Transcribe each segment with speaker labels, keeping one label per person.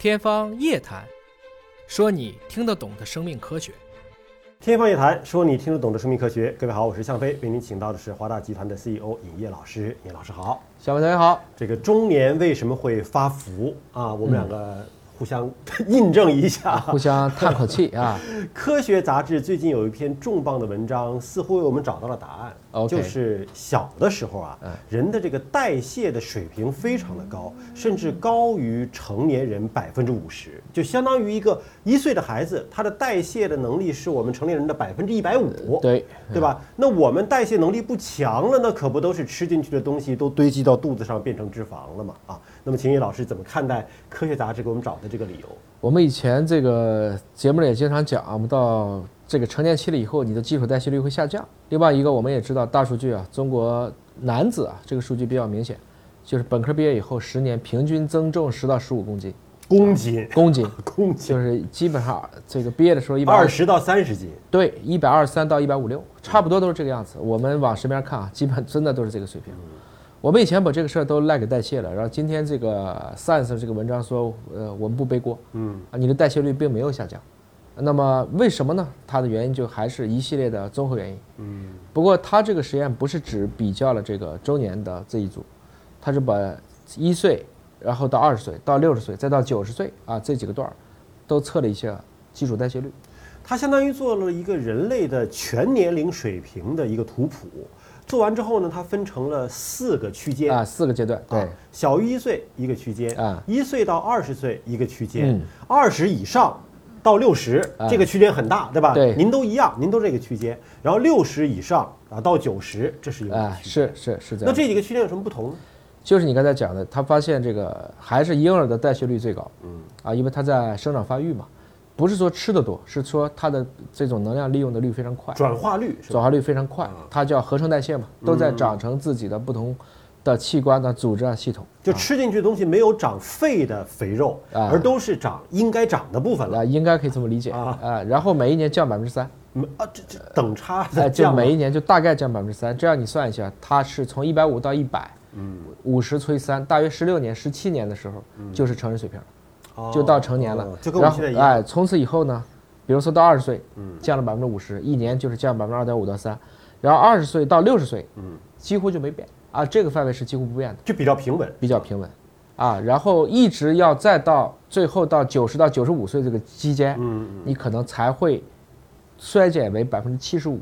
Speaker 1: 天方夜谭，说你听得懂的生命科学。
Speaker 2: 天方夜谭，说你听得懂的生命科学。各位好，我是向飞，为您请到的是华大集团的 CEO 尹烨老师。尹老师好。
Speaker 3: 向飞同学好。
Speaker 2: 这个中年为什么会发福啊？我们两个互相 印证一下，
Speaker 3: 互相叹口气啊。
Speaker 2: 科学杂志最近有一篇重磅的文章，似乎为我们找到了答案。就是小的时候啊，人的这个代谢的水平非常的高，甚至高于成年人百分之五十，就相当于一个一岁的孩子，他的代谢的能力是我们成年人的百分之一百五，
Speaker 3: 对
Speaker 2: 对吧？那我们代谢能力不强了，那可不都是吃进去的东西都堆积到肚子上变成脂肪了嘛？啊，那么秦毅老师怎么看待科学杂志给我们找的这个理由？
Speaker 3: 我们以前这个节目里也经常讲，我们到。这个成年期了以后，你的基础代谢率会下降。另外一个，我们也知道大数据啊，中国男子啊，这个数据比较明显，就是本科毕业以后十年平均增重十到十五公斤。
Speaker 2: 公斤？
Speaker 3: 公斤？
Speaker 2: 公斤？
Speaker 3: 就是基本上这个毕业的时候一百
Speaker 2: 二十到三十斤。
Speaker 3: 对，一百二十三到一百五六，差不多都是这个样子。我们往身边看啊，基本真的都是这个水平。我们以前把这个事儿都赖给代谢了，然后今天这个 Science 这个文章说，呃，我们不背锅。嗯。啊，你的代谢率并没有下降。那么为什么呢？它的原因就还是一系列的综合原因。嗯，不过它这个实验不是只比较了这个周年的这一组，它是把一岁，然后到二十岁，到六十岁，再到九十岁啊这几个段儿，都测了一下基础代谢率。
Speaker 2: 它相当于做了一个人类的全年龄水平的一个图谱。做完之后呢，它分成了四个区间
Speaker 3: 啊，四个阶段。对，
Speaker 2: 小于一岁一个区间啊，一岁到二十岁一个区间，二十以上。到六十，这个区间很大，对吧？
Speaker 3: 对，
Speaker 2: 您都一样，您都这个区间。然后六十以上啊，到九十，这是一个区
Speaker 3: 间。是是是这样。
Speaker 2: 那这几个区间有什么不同呢？
Speaker 3: 就是你刚才讲的，他发现这个还是婴儿的代谢率最高。嗯。啊，因为他在生长发育嘛，不是说吃的多，是说它的这种能量利用的率非常快，
Speaker 2: 转化率
Speaker 3: 转化率非常快，它叫合成代谢嘛，都在长成自己的不同。的器官的组织啊系统，
Speaker 2: 就吃进去的东西没有长肺的肥肉啊，而都是长应该长的部分了。啊，
Speaker 3: 应该可以这么理解。啊。啊，然后每一年降百分之三，
Speaker 2: 啊这这等差在
Speaker 3: 降，就每一年就大概降百分之三，这样你算一下，它是从一百五到一百，嗯，五十除以三，大约十六年、十七年的时候就是成人水平了，就到成年了，
Speaker 2: 就跟我们现在一样，哎，
Speaker 3: 从此以后呢，比如说到二十岁，嗯，降了百分之五十，一年就是降百分之二点五到三，然后二十岁到六十岁，嗯，几乎就没变。啊，这个范围是几乎不变的，
Speaker 2: 就比较平稳，
Speaker 3: 比较平稳，啊，然后一直要再到最后到九十到九十五岁这个期间，嗯，你可能才会衰减为百分之七十五，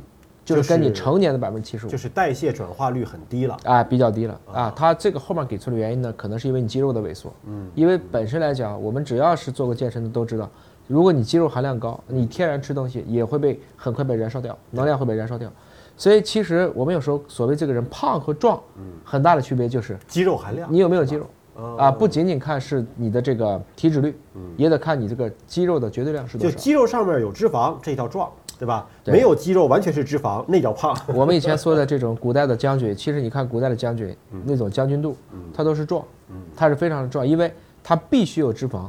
Speaker 3: 就是跟你成年的百分之七十五，
Speaker 2: 就是代谢转化率很低了，
Speaker 3: 啊，比较低了，啊，它这个后面给出的原因呢，可能是因为你肌肉的萎缩，嗯，因为本身来讲，我们只要是做过健身的都知道，如果你肌肉含量高，你天然吃东西也会被很快被燃烧掉，能量会被燃烧掉。所以其实我们有时候所谓这个人胖和壮，很大的区别就是
Speaker 2: 肌肉含量，
Speaker 3: 你有没有肌肉啊？不仅仅看是你的这个体脂率，也得看你这个肌肉的绝对量是多
Speaker 2: 少。就肌肉上面有脂肪，这叫壮，对吧？没有肌肉，完全是脂肪，那叫胖。
Speaker 3: 我们以前说的这种古代的将军，其实你看古代的将军那种将军肚，他都是壮，他是非常的壮，因为他必须有脂肪。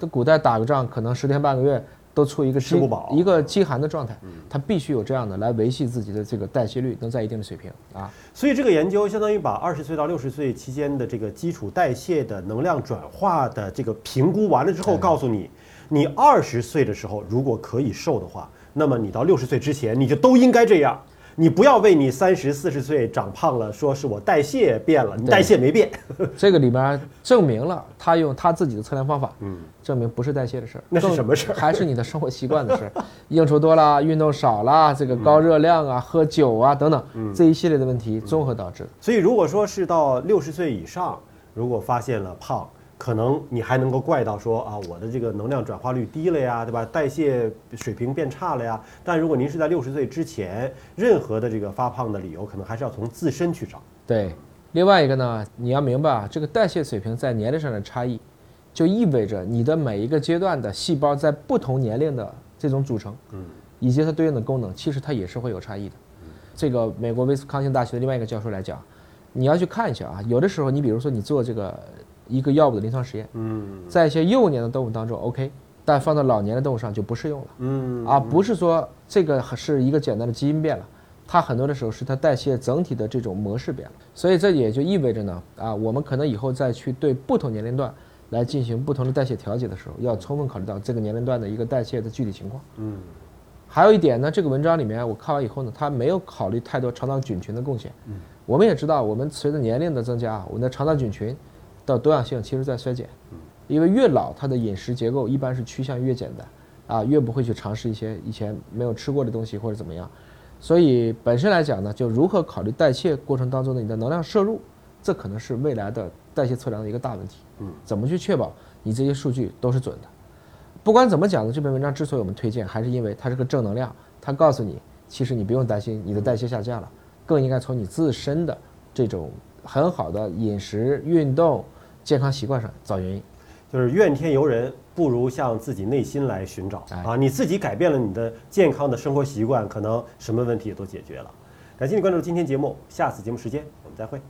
Speaker 3: 这古代打个仗，可能十天半个月。都处于一个
Speaker 2: 吃不饱、
Speaker 3: 一个饥寒的状态，他必须有这样的来维系自己的这个代谢率能在一定的水平啊。
Speaker 2: 所以这个研究相当于把二十岁到六十岁期间的这个基础代谢的能量转化的这个评估完了之后，告诉你，你二十岁的时候如果可以瘦的话，那么你到六十岁之前你就都应该这样。你不要为你三十四十岁长胖了，说是我代谢变了，你代谢没变。
Speaker 3: 这个里面证明了他用他自己的测量方法，嗯，证明不是代谢的事儿，
Speaker 2: 那是什么事儿？
Speaker 3: 还是你的生活习惯的事儿，应酬多了，运动少了，这个高热量啊，喝酒啊等等，这一系列的问题综合导致。
Speaker 2: 所以如果说是到六十岁以上，如果发现了胖。可能你还能够怪到说啊，我的这个能量转化率低了呀，对吧？代谢水平变差了呀。但如果您是在六十岁之前，任何的这个发胖的理由，可能还是要从自身去找。
Speaker 3: 对，另外一个呢，你要明白啊，这个代谢水平在年龄上的差异，就意味着你的每一个阶段的细胞在不同年龄的这种组成，嗯，以及它对应的功能，其实它也是会有差异的。这个美国威斯康星大学的另外一个教授来讲，你要去看一下啊，有的时候你比如说你做这个。一个药物的临床实验，嗯，在一些幼年的动物当中，OK，但放到老年的动物上就不适用了，嗯，啊，不是说这个是一个简单的基因变了，它很多的时候是它代谢整体的这种模式变了，所以这也就意味着呢，啊，我们可能以后再去对不同年龄段来进行不同的代谢调节的时候，要充分考虑到这个年龄段的一个代谢的具体情况。
Speaker 2: 嗯，
Speaker 3: 还有一点呢，这个文章里面我看完以后呢，它没有考虑太多肠道菌群的贡献。
Speaker 2: 嗯，
Speaker 3: 我们也知道，我们随着年龄的增加，我们的肠道菌群的多样性其实在衰减。
Speaker 2: 嗯，
Speaker 3: 因为越老，它的饮食结构一般是趋向越简单，啊，越不会去尝试一些以前没有吃过的东西或者怎么样。所以本身来讲呢，就如何考虑代谢过程当中的你的能量摄入，这可能是未来的代谢测量的一个大问题。
Speaker 2: 嗯，
Speaker 3: 怎么去确保你这些数据都是准的？不管怎么讲呢，这篇文章之所以我们推荐，还是因为它是个正能量，它告诉你，其实你不用担心你的代谢下降了，更应该从你自身的这种很好的饮食、运动、健康习惯上找原因。
Speaker 2: 就是怨天尤人，不如向自己内心来寻找
Speaker 3: 哎
Speaker 2: 啊！你自己改变了你的健康的生活习惯，可能什么问题也都解决了。感谢你关注今天节目，下次节目时间我们再会。